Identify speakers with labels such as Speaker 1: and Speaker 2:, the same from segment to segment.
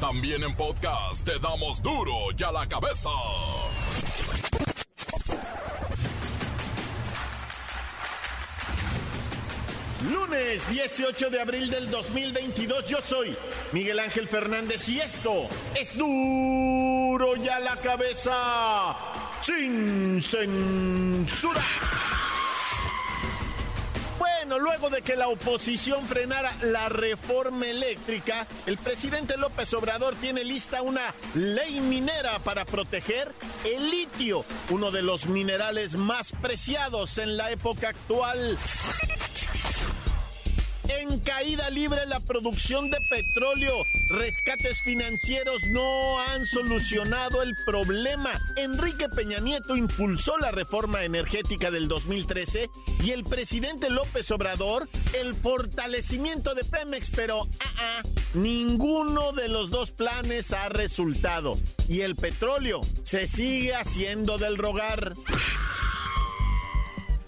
Speaker 1: También en podcast te damos duro y a la cabeza.
Speaker 2: Lunes 18 de abril del 2022 yo soy Miguel Ángel Fernández y esto es duro y a la cabeza sin censura. Bueno, luego de que la oposición frenara la reforma eléctrica, el presidente López Obrador tiene lista una ley minera para proteger el litio, uno de los minerales más preciados en la época actual. En caída libre la producción de petróleo. Rescates financieros no han solucionado el problema. Enrique Peña Nieto impulsó la reforma energética del 2013 y el presidente López Obrador el fortalecimiento de Pemex, pero ah, ninguno de los dos planes ha resultado. Y el petróleo se sigue haciendo del rogar.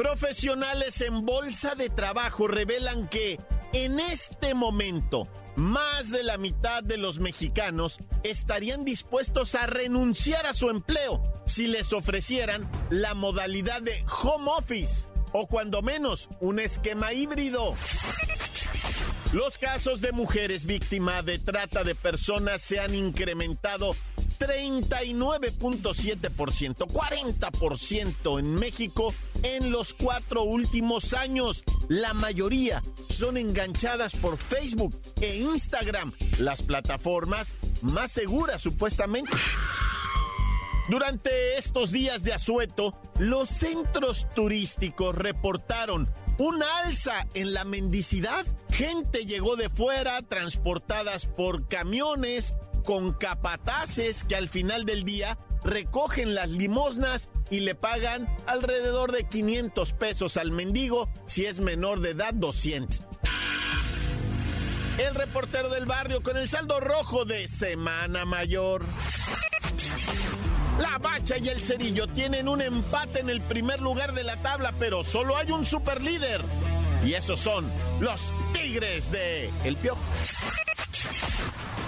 Speaker 2: Profesionales en bolsa de trabajo revelan que en este momento más de la mitad de los mexicanos estarían dispuestos a renunciar a su empleo si les ofrecieran la modalidad de home office o cuando menos un esquema híbrido. Los casos de mujeres víctimas de trata de personas se han incrementado 39.7%, 40% en México en los cuatro últimos años. La mayoría son enganchadas por Facebook e Instagram, las plataformas más seguras supuestamente. Durante estos días de asueto, los centros turísticos reportaron una alza en la mendicidad. Gente llegó de fuera, transportadas por camiones, con capataces que al final del día recogen las limosnas y le pagan alrededor de 500 pesos al mendigo, si es menor de edad 200. El reportero del barrio con el saldo rojo de Semana Mayor. La Bacha y el Cerillo tienen un empate en el primer lugar de la tabla, pero solo hay un superlíder. Y esos son los Tigres de El Piojo.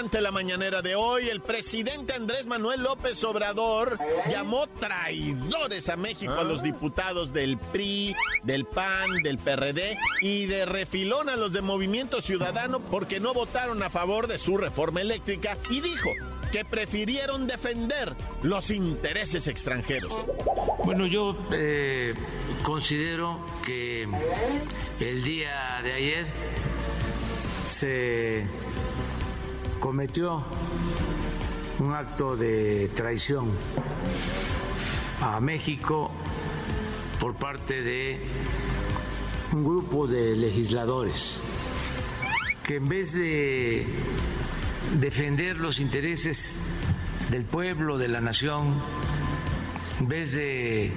Speaker 2: Durante la mañanera de hoy, el presidente Andrés Manuel López Obrador llamó traidores a México a los diputados del PRI, del PAN, del PRD y de refilón a los de Movimiento Ciudadano porque no votaron a favor de su reforma eléctrica y dijo que prefirieron defender los intereses extranjeros.
Speaker 3: Bueno, yo eh, considero que el día de ayer se cometió un acto de traición a México por parte de un grupo de legisladores que en vez de defender los intereses del pueblo, de la nación, en vez de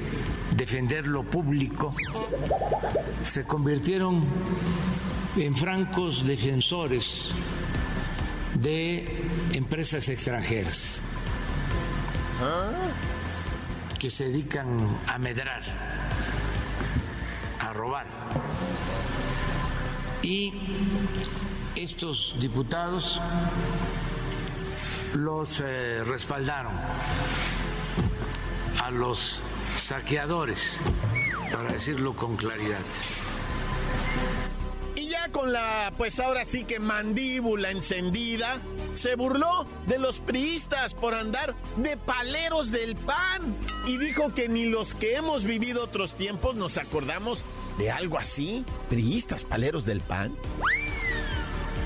Speaker 3: defender lo público, se convirtieron en francos defensores de empresas extranjeras que se dedican a medrar, a robar. Y estos diputados los eh, respaldaron a los saqueadores, para decirlo con claridad
Speaker 2: la, pues ahora sí que mandíbula encendida, se burló de los priistas por andar de paleros del pan y dijo que ni los que hemos vivido otros tiempos nos acordamos de algo así. Priistas, paleros del pan.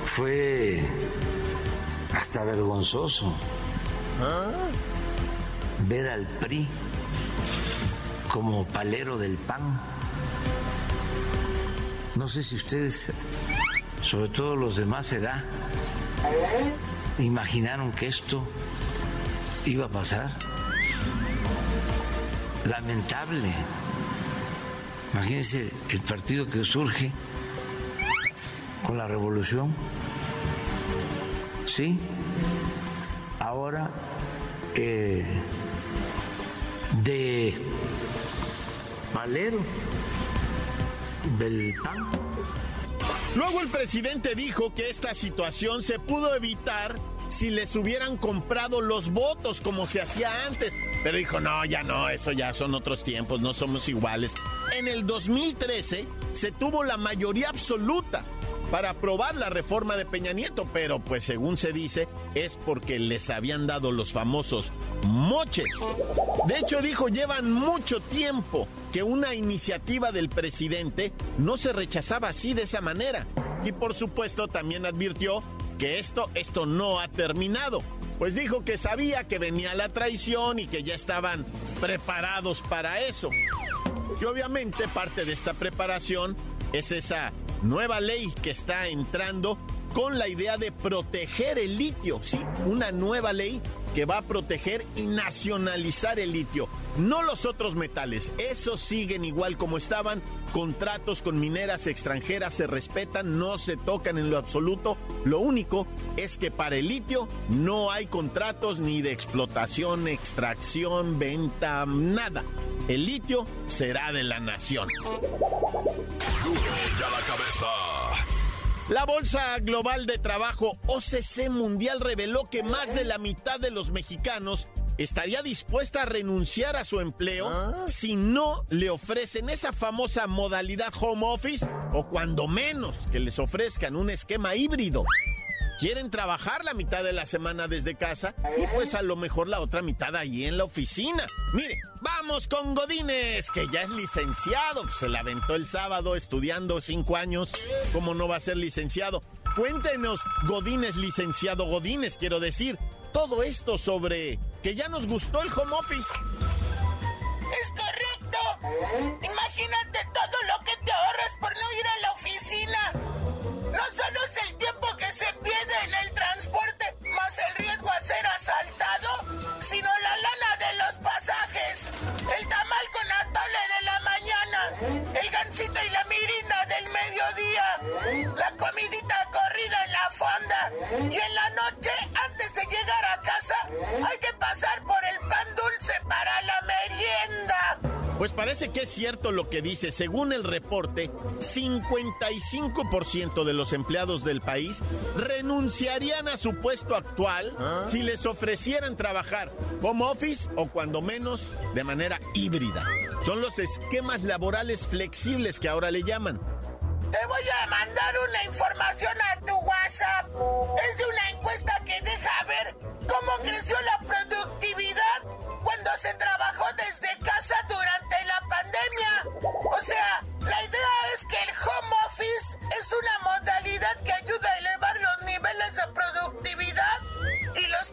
Speaker 3: Fue hasta vergonzoso ver al PRI como palero del PAN. No sé si ustedes, sobre todo los de más edad, imaginaron que esto iba a pasar. Lamentable. Imagínense el partido que surge con la revolución. Sí, ahora eh, de Valero del PAN.
Speaker 2: Luego el presidente dijo que esta situación se pudo evitar si les hubieran comprado los votos como se hacía antes. Pero dijo, no, ya no, eso ya son otros tiempos, no somos iguales. En el 2013 se tuvo la mayoría absoluta para aprobar la reforma de Peña Nieto, pero pues según se dice es porque les habían dado los famosos moches. De hecho dijo, llevan mucho tiempo que una iniciativa del presidente no se rechazaba así de esa manera. Y por supuesto también advirtió que esto, esto no ha terminado. Pues dijo que sabía que venía la traición y que ya estaban preparados para eso. Y obviamente parte de esta preparación es esa nueva ley que está entrando con la idea de proteger el litio, sí, una nueva ley que va a proteger y nacionalizar el litio, no los otros metales, esos siguen igual como estaban, contratos con mineras extranjeras se respetan, no se tocan en lo absoluto, lo único es que para el litio no hay contratos ni de explotación, extracción, venta, nada. El litio será de la nación.
Speaker 1: La cabeza.
Speaker 2: La Bolsa Global de Trabajo OCC Mundial reveló que más de la mitad de los mexicanos estaría dispuesta a renunciar a su empleo ¿Ah? si no le ofrecen esa famosa modalidad home office o cuando menos que les ofrezcan un esquema híbrido quieren trabajar la mitad de la semana desde casa y pues a lo mejor la otra mitad ahí en la oficina. Mire, vamos con Godínez, que ya es licenciado, se la aventó el sábado estudiando cinco años, ¿cómo no va a ser licenciado? Cuéntenos, Godínez, licenciado Godínez, quiero decir, todo esto sobre que ya nos gustó el home office.
Speaker 4: Es correcto. Imagínate todo lo que te ahorras por no ir a la oficina. No solo es el en el transporte, más el riesgo a ser asaltado, sino la lana de los pasajes, el tamal con atole el gansito y la mirina del mediodía, la comidita corrida en la fonda y en la noche, antes de llegar a casa, hay que pasar por el pan dulce para la merienda.
Speaker 2: Pues parece que es cierto lo que dice. Según el reporte, 55% de los empleados del país renunciarían a su puesto actual ¿Ah? si les ofrecieran trabajar como office o cuando menos de manera híbrida. Son los esquemas laborales flexibles que ahora le llaman.
Speaker 4: Te voy a mandar una información a tu WhatsApp. Es de una encuesta que deja ver cómo creció la productividad cuando se trabajó desde casa durante la pandemia. O sea, la idea es que el home office es una modalidad que ayuda a elevar los niveles de productividad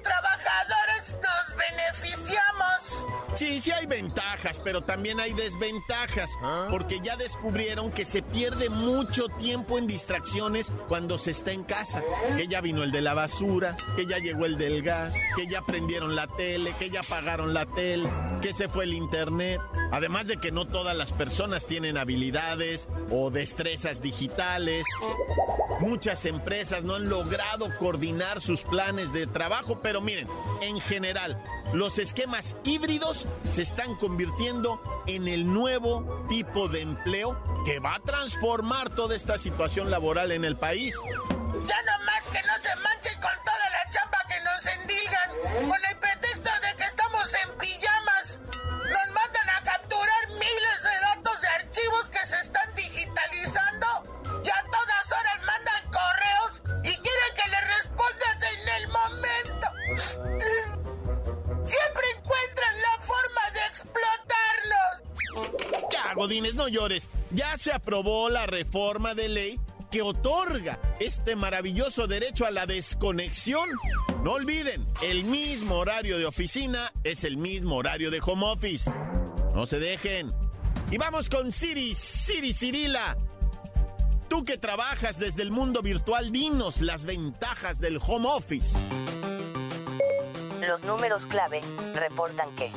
Speaker 4: trabajadores nos beneficiamos.
Speaker 2: Sí, sí hay ventajas, pero también hay desventajas, ¿Ah? porque ya descubrieron que se pierde mucho tiempo en distracciones cuando se está en casa. Que ya vino el de la basura, que ya llegó el del gas, que ya prendieron la tele, que ya apagaron la tele, que se fue el internet. Además de que no todas las personas tienen habilidades o destrezas digitales. Muchas empresas no han logrado coordinar sus planes de trabajo, pero miren, en general, los esquemas híbridos se están convirtiendo en el nuevo tipo de empleo que va a transformar toda esta situación laboral en el país.
Speaker 4: Ya no más que no se manchen con toda la chamba que nos endilgan, con el pretexto de que estamos en.
Speaker 2: No llores. Ya se aprobó la reforma de ley que otorga este maravilloso derecho a la desconexión. No olviden, el mismo horario de oficina es el mismo horario de home office. No se dejen. Y vamos con Siri, Siri Cirila. Tú que trabajas desde el mundo virtual, dinos las ventajas del home office.
Speaker 5: Los números clave reportan que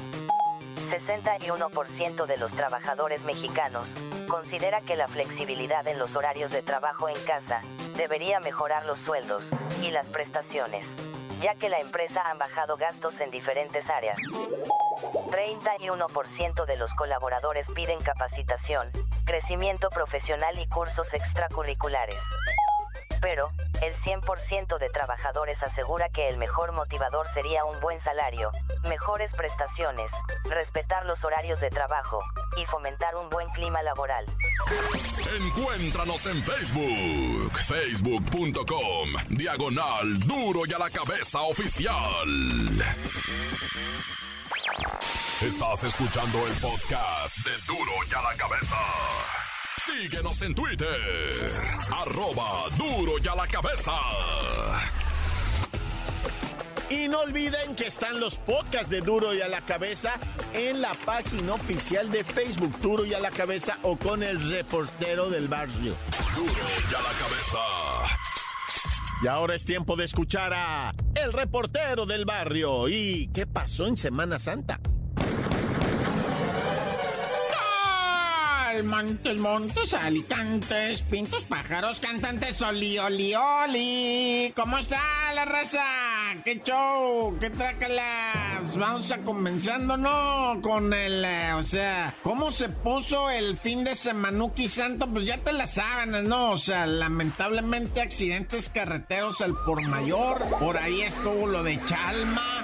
Speaker 5: 61% de los trabajadores mexicanos considera que la flexibilidad en los horarios de trabajo en casa debería mejorar los sueldos y las prestaciones, ya que la empresa ha bajado gastos en diferentes áreas. 31% de los colaboradores piden capacitación, crecimiento profesional y cursos extracurriculares. Pero, el 100% de trabajadores asegura que el mejor motivador sería un buen salario, mejores prestaciones, respetar los horarios de trabajo y fomentar un buen clima laboral.
Speaker 1: Encuéntranos en Facebook, facebook.com, diagonal duro y a la cabeza oficial. Estás escuchando el podcast de duro y a la cabeza. Síguenos en Twitter. Arroba duro y a la cabeza.
Speaker 2: Y no olviden que están los podcasts de Duro y a la cabeza en la página oficial de Facebook Duro y a la cabeza o con el reportero del barrio.
Speaker 1: Duro y a la cabeza.
Speaker 2: Y ahora es tiempo de escuchar a el reportero del barrio. ¿Y qué pasó en Semana Santa?
Speaker 6: Montes, montes, alicantes, pintos, pájaros, cantantes, oli, oli, oli. ¿Cómo está la raza? ¿Qué show? ¿Qué Vamos a comenzando, ¿no? Con el, eh, o sea, ¿cómo se puso el fin de Semanuki Santo? Pues ya te las sábanas, ¿no? O sea, lamentablemente accidentes carreteros al por mayor. Por ahí estuvo lo de Chalma.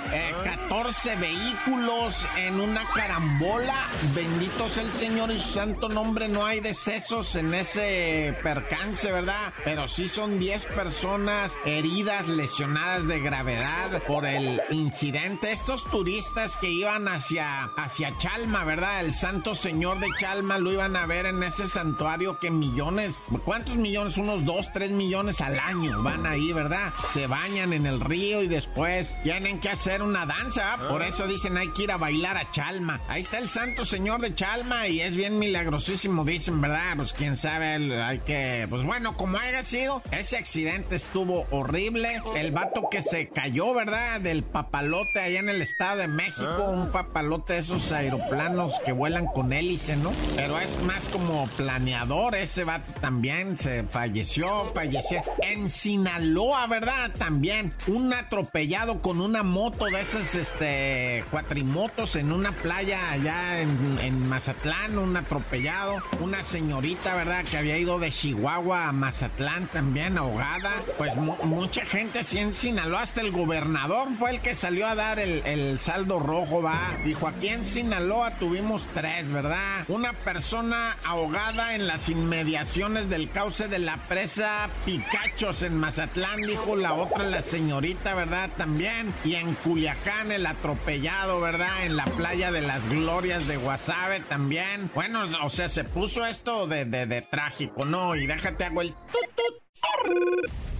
Speaker 6: 14 vehículos en una carambola. Bendito sea el Señor y su santo nombre. No hay decesos en ese percance, ¿verdad? Pero sí son 10 personas heridas, lesionadas de gravedad por el incidente. Estos turistas que iban hacia, hacia Chalma, ¿verdad? El santo Señor de Chalma lo iban a ver en ese santuario que millones, ¿cuántos millones? Unos 2, 3 millones al año van ahí, ¿verdad? Se bañan en el río y después tienen que hacer una danza. Por eso dicen hay que ir a bailar a Chalma. Ahí está el santo señor de Chalma y es bien milagrosísimo, dicen, ¿verdad? Pues quién sabe, hay que... Pues bueno, como haya sido, ese accidente estuvo horrible. El vato que se cayó, ¿verdad? Del papalote allá en el Estado de México. Un papalote de esos aeroplanos que vuelan con hélice, ¿no? Pero es más como planeador. Ese vato también se falleció, falleció. En Sinaloa, ¿verdad? También un atropellado con una moto de esas este, cuatrimotos en una playa allá en, Mazatlán, un atropellado, una señorita, ¿verdad? Que había ido de Chihuahua a Mazatlán también ahogada. Pues mucha gente así en Sinaloa, hasta el gobernador fue el que salió a dar el, el saldo rojo, va. Dijo, aquí en Sinaloa tuvimos tres, ¿verdad? Una persona ahogada en las inmediaciones del cauce de la presa Picachos en Mazatlán, dijo la otra, la señorita, ¿verdad? También. Y en Culiacán, el atropellado, ¿verdad? En la playa de las glorias de Guasave también. Bueno, o sea, se puso esto de, de, de trágico, ¿no? Y déjate hago el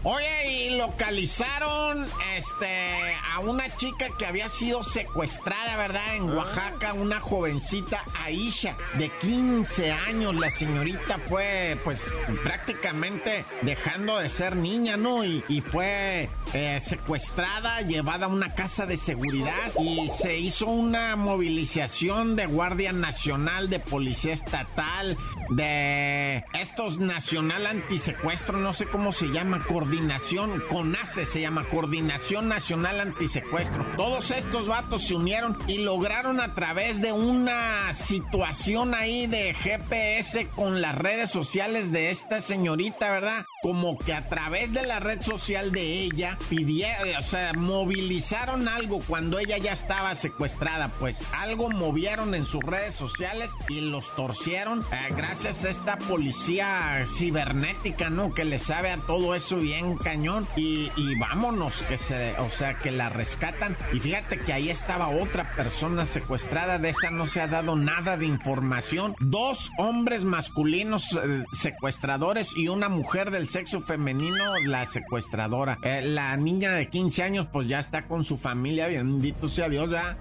Speaker 6: Oye, y localizaron este a una chica que había sido secuestrada, ¿verdad? En Oaxaca, una jovencita Aisha de 15 años. La señorita fue, pues, prácticamente dejando de ser niña, ¿no? Y, fue eh, secuestrada, llevada a una casa de seguridad y se hizo una movilización de Guardia Nacional, de Policía Estatal, de estos Nacional Antisecuestro, no sé cómo se llama, coordinación, CONACE se llama, Coordinación Nacional Antisecuestro. Todos estos vatos se unieron y lograron a través de una situación ahí de GPS con las redes sociales de esta señorita, ¿verdad? Como que a través de la red social de ella pidieron, o sea, movilizaron algo cuando ella ya estaba secuestrada, pues algo movieron en sus redes sociales y los torcieron eh, gracias a esta policía cibernética, ¿no? Que le sabe a todo eso bien cañón y, vámonos, que se, o sea, que la rescatan. Y fíjate que ahí estaba otra persona secuestrada, de esa no se ha dado nada de información. Dos hombres masculinos eh, secuestradores y una mujer del sexo femenino, la secuestradora. Eh, la niña de 15 años, pues ya está con su familia, bendito sea Dios, ¿ya?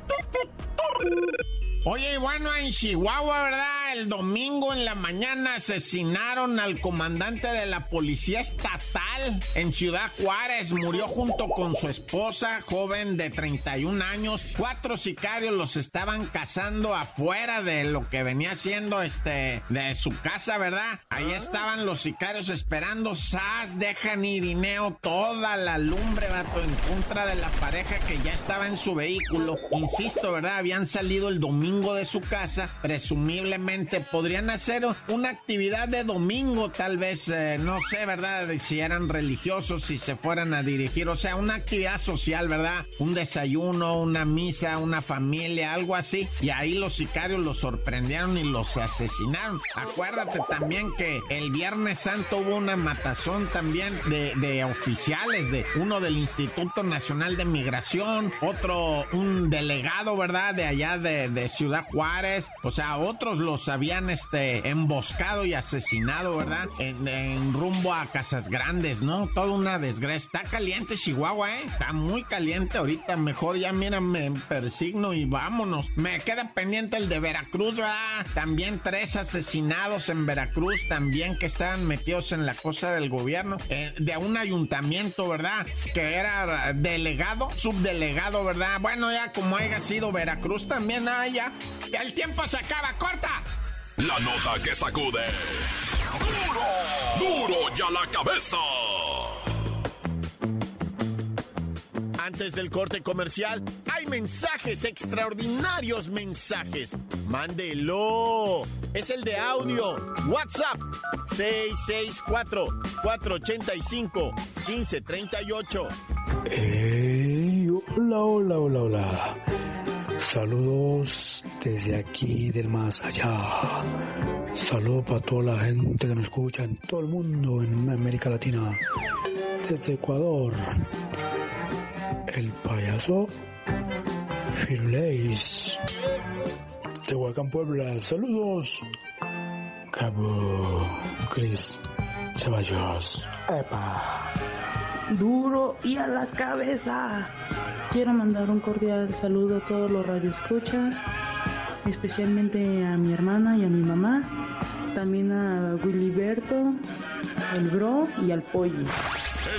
Speaker 6: Oye, bueno, en Chihuahua, ¿verdad? El domingo en la mañana asesinaron al comandante de la policía estatal en Ciudad Juárez. Murió junto con su esposa, joven de 31 años. Cuatro sicarios los estaban cazando afuera de lo que venía siendo este, de su casa, ¿verdad? Ahí estaban los sicarios esperando. ¡Sas! Dejan Irineo toda la lumbre, vato, en contra de la pareja que ya estaba en su vehículo. Insisto, ¿verdad? Habían salido el domingo de su casa, presumiblemente podrían hacer una actividad de domingo, tal vez, eh, no sé, ¿verdad? Si eran religiosos, si se fueran a dirigir, o sea, una actividad social, ¿verdad? Un desayuno, una misa, una familia, algo así. Y ahí los sicarios los sorprendieron y los asesinaron. Acuérdate también que el Viernes Santo hubo una matazón también de, oficiales, de uno del Instituto Nacional de Migración, otro, un delegado, ¿verdad? De allá de, de Ciudad Juárez. O sea, otros los habían este, emboscado y asesinado, ¿verdad? En, rumbo a Casas Grandes, ¿no? Toda una desgracia. Está caliente Chihuahua, ¿eh? Está muy caliente ahorita. Mejor ya, mira, me persigno y vámonos. Me queda pendiente el de Veracruz, ¿verdad? También tres asesinados en Veracruz, también que estaban metidos en la cosa del gobierno. Eh, de un ayuntamiento, ¿verdad? Que era delegado, subdelegado, ¿verdad? Bueno, ya como haya sido Veracruz también haya que el tiempo se acaba, corta.
Speaker 1: La nota que sacude. ¡Duro! ¡Duro ya la cabeza!
Speaker 2: Antes del corte comercial, hay mensajes, extraordinarios mensajes. Mándelo. Es el de audio. WhatsApp 664-485-1538.
Speaker 7: Hey, hola, hola, hola, hola. Saludos desde aquí del más allá. Saludos para toda la gente que nos escucha en todo el mundo, en América Latina. Desde Ecuador, el payaso Firuleis. De Huacán, Puebla. Saludos. Cabo Chris Ceballos. Epa.
Speaker 8: Duro y a la cabeza. Quiero mandar un cordial saludo a todos los radioescuchas, especialmente a mi hermana y a mi mamá, también a Willyberto, el Bro y al Polly.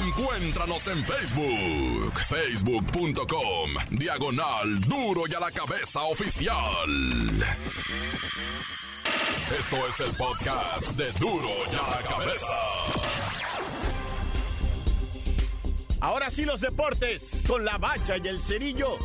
Speaker 1: Encuéntranos en Facebook, facebook.com, diagonal duro y a la cabeza oficial. Esto es el podcast de duro y a la cabeza.
Speaker 2: Ahora sí los deportes con la bacha y el cerillo.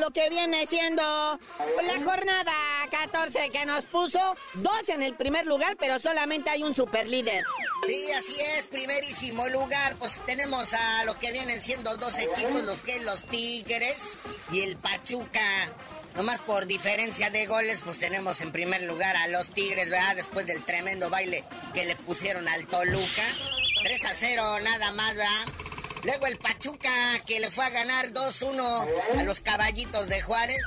Speaker 9: Lo que viene siendo la jornada 14 que nos puso dos en el primer lugar, pero solamente hay un super líder.
Speaker 10: Sí, así es, primerísimo lugar. Pues tenemos a lo que vienen siendo dos equipos, los que los Tigres y el Pachuca. Nomás por diferencia de goles, pues tenemos en primer lugar a los Tigres, ¿verdad? Después del tremendo baile que le pusieron al Toluca. 3 a 0 nada más, ¿verdad? Luego el Pachuca que le fue a ganar 2-1 a los caballitos de Juárez.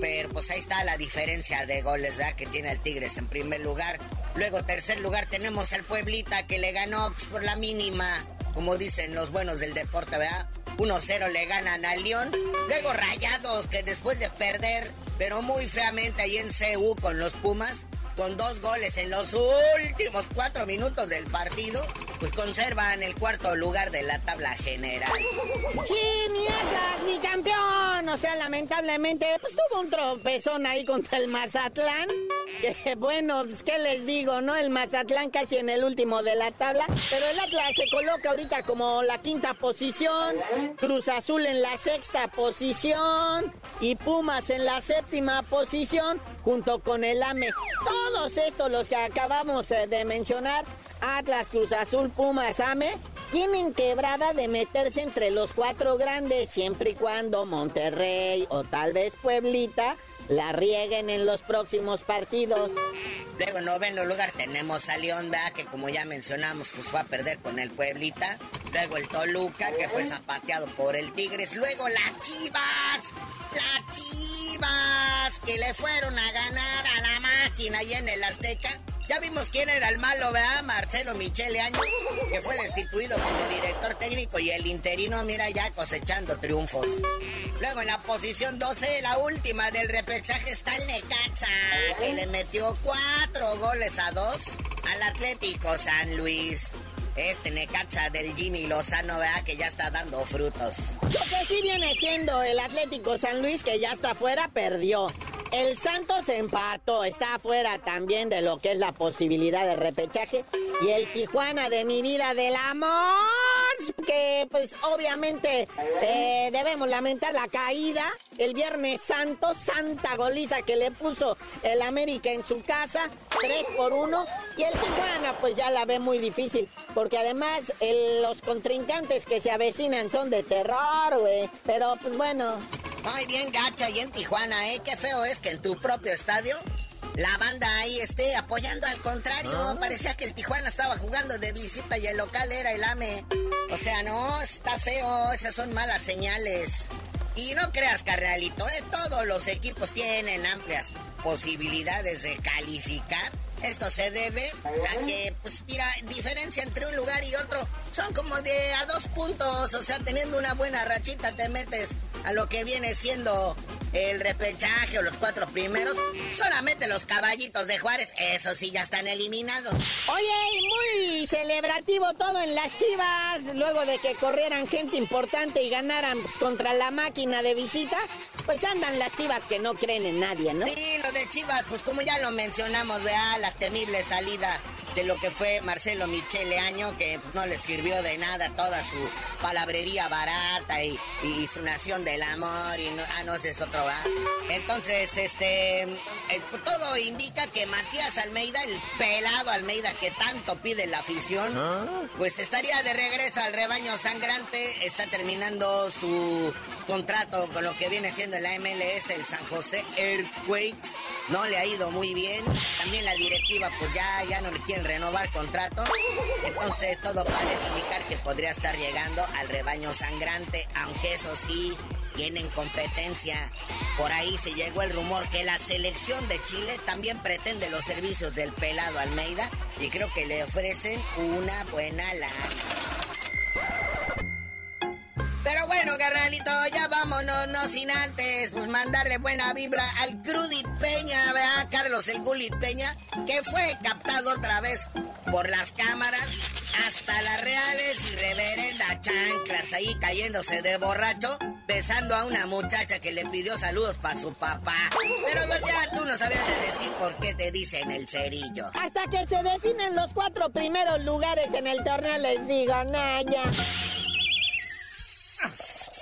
Speaker 10: Pero pues ahí está la diferencia de goles, ¿verdad? Que tiene el Tigres en primer lugar. Luego tercer lugar tenemos al Pueblita que le ganó pues, por la mínima. Como dicen los buenos del deporte, ¿verdad? 1-0 le ganan al León. Luego Rayados que después de perder, pero muy feamente ahí en CU con los Pumas, con dos goles en los últimos cuatro minutos del partido, pues conservan el cuarto lugar de la tabla general.
Speaker 9: Sí, mi Atlas, mi campeón. O sea, lamentablemente, pues tuvo un tropezón ahí contra el Mazatlán. Que bueno, pues qué les digo, ¿no? El Mazatlán casi en el último de la tabla. Pero el Atlas se coloca ahorita como la quinta posición. Cruz Azul en la sexta posición. Y Pumas en la séptima posición. Junto con el AME. Todos estos, los que acabamos eh, de mencionar, Atlas, Cruz Azul, Pumas, AME, tienen quebrada de meterse entre los cuatro grandes, siempre y cuando Monterrey o tal vez Pueblita la rieguen en los próximos partidos.
Speaker 10: Luego en noveno lugar tenemos a León, ¿verdad? Que como ya mencionamos, pues fue a perder con el Pueblita. Luego el Toluca, que fue zapateado por el Tigres. Luego las Chivas. Las Chivas, que le fueron a ganar a la máquina ahí en el Azteca. Ya vimos quién era el malo, ¿verdad? Marcelo Michele Año, que fue destituido como director técnico y el interino, mira, ya cosechando triunfos. Luego en la posición 12, la última del repechaje está el Necaxa, que le metió cuatro goles a dos al Atlético San Luis. Este Necaxa del Jimmy Lozano, ¿verdad? Que ya está dando frutos.
Speaker 9: Lo que sí viene siendo el Atlético San Luis, que ya está fuera, perdió. El Santos empató, está afuera también de lo que es la posibilidad de repechaje. Y el Tijuana de mi vida del amor, que pues obviamente eh, debemos lamentar la caída el Viernes Santo, santa goliza que le puso el América en su casa, 3 por 1. Y el Tijuana pues ya la ve muy difícil, porque además los contrincantes que se avecinan son de terror, güey. Pero pues bueno,
Speaker 10: muy bien gacha y en Tijuana, ¿eh? Qué feo es que en tu propio estadio la banda ahí esté apoyando al contrario. Ah. Parecía que el Tijuana estaba jugando de visita y el local era el AME. O sea, no, está feo, esas son malas señales. Y no creas, carnalito, ¿eh? todos los equipos tienen amplias posibilidades de calificar. Esto se debe a que, pues mira, diferencia entre un lugar y otro son como de a dos puntos. O sea, teniendo una buena rachita te metes a lo que viene siendo el repechaje o los cuatro primeros. Solamente los caballitos de Juárez, eso sí, ya están eliminados.
Speaker 9: Oye, muy celebrativo todo en las chivas. Luego de que corrieran gente importante y ganaran pues, contra la máquina de visita, pues andan las chivas que no creen en nadie, ¿no?
Speaker 10: Sí, lo de chivas, pues como ya lo mencionamos, vea la temible salida de lo que fue Marcelo Michele Año, que no le sirvió de nada toda su palabrería barata y, su nación del amor y no, ah, no, ese es otro, ¿va? Entonces, este, eh, todo indica que Matías Almeida, el pelado Almeida que tanto pide la afición, ¿Ah? pues estaría de regreso al rebaño sangrante, está terminando su contrato con lo que viene siendo la MLS, el San José Earthquakes no le ha ido muy bien. También la directiva pues ya, ya no le quieren renovar contrato. Entonces todo parece indicar que podría estar llegando al rebaño sangrante, aunque eso sí, tienen competencia. Por ahí se llegó el rumor que la selección de Chile también pretende los servicios del pelado Almeida y creo que le ofrecen una buena lana. Carnalito, ya vámonos, no sin antes, pues mandarle buena vibra al Crudit Peña, ¿verdad? Carlos el Gulit Peña, que fue captado otra vez por las cámaras hasta las reales y reverenda chanclas ahí cayéndose de borracho, besando a una muchacha que le pidió saludos para su papá. Pero pues ya tú no sabías de decir por qué te dicen el cerillo.
Speaker 9: Hasta que se definen los cuatro primeros lugares en el torneo les digo, Naya.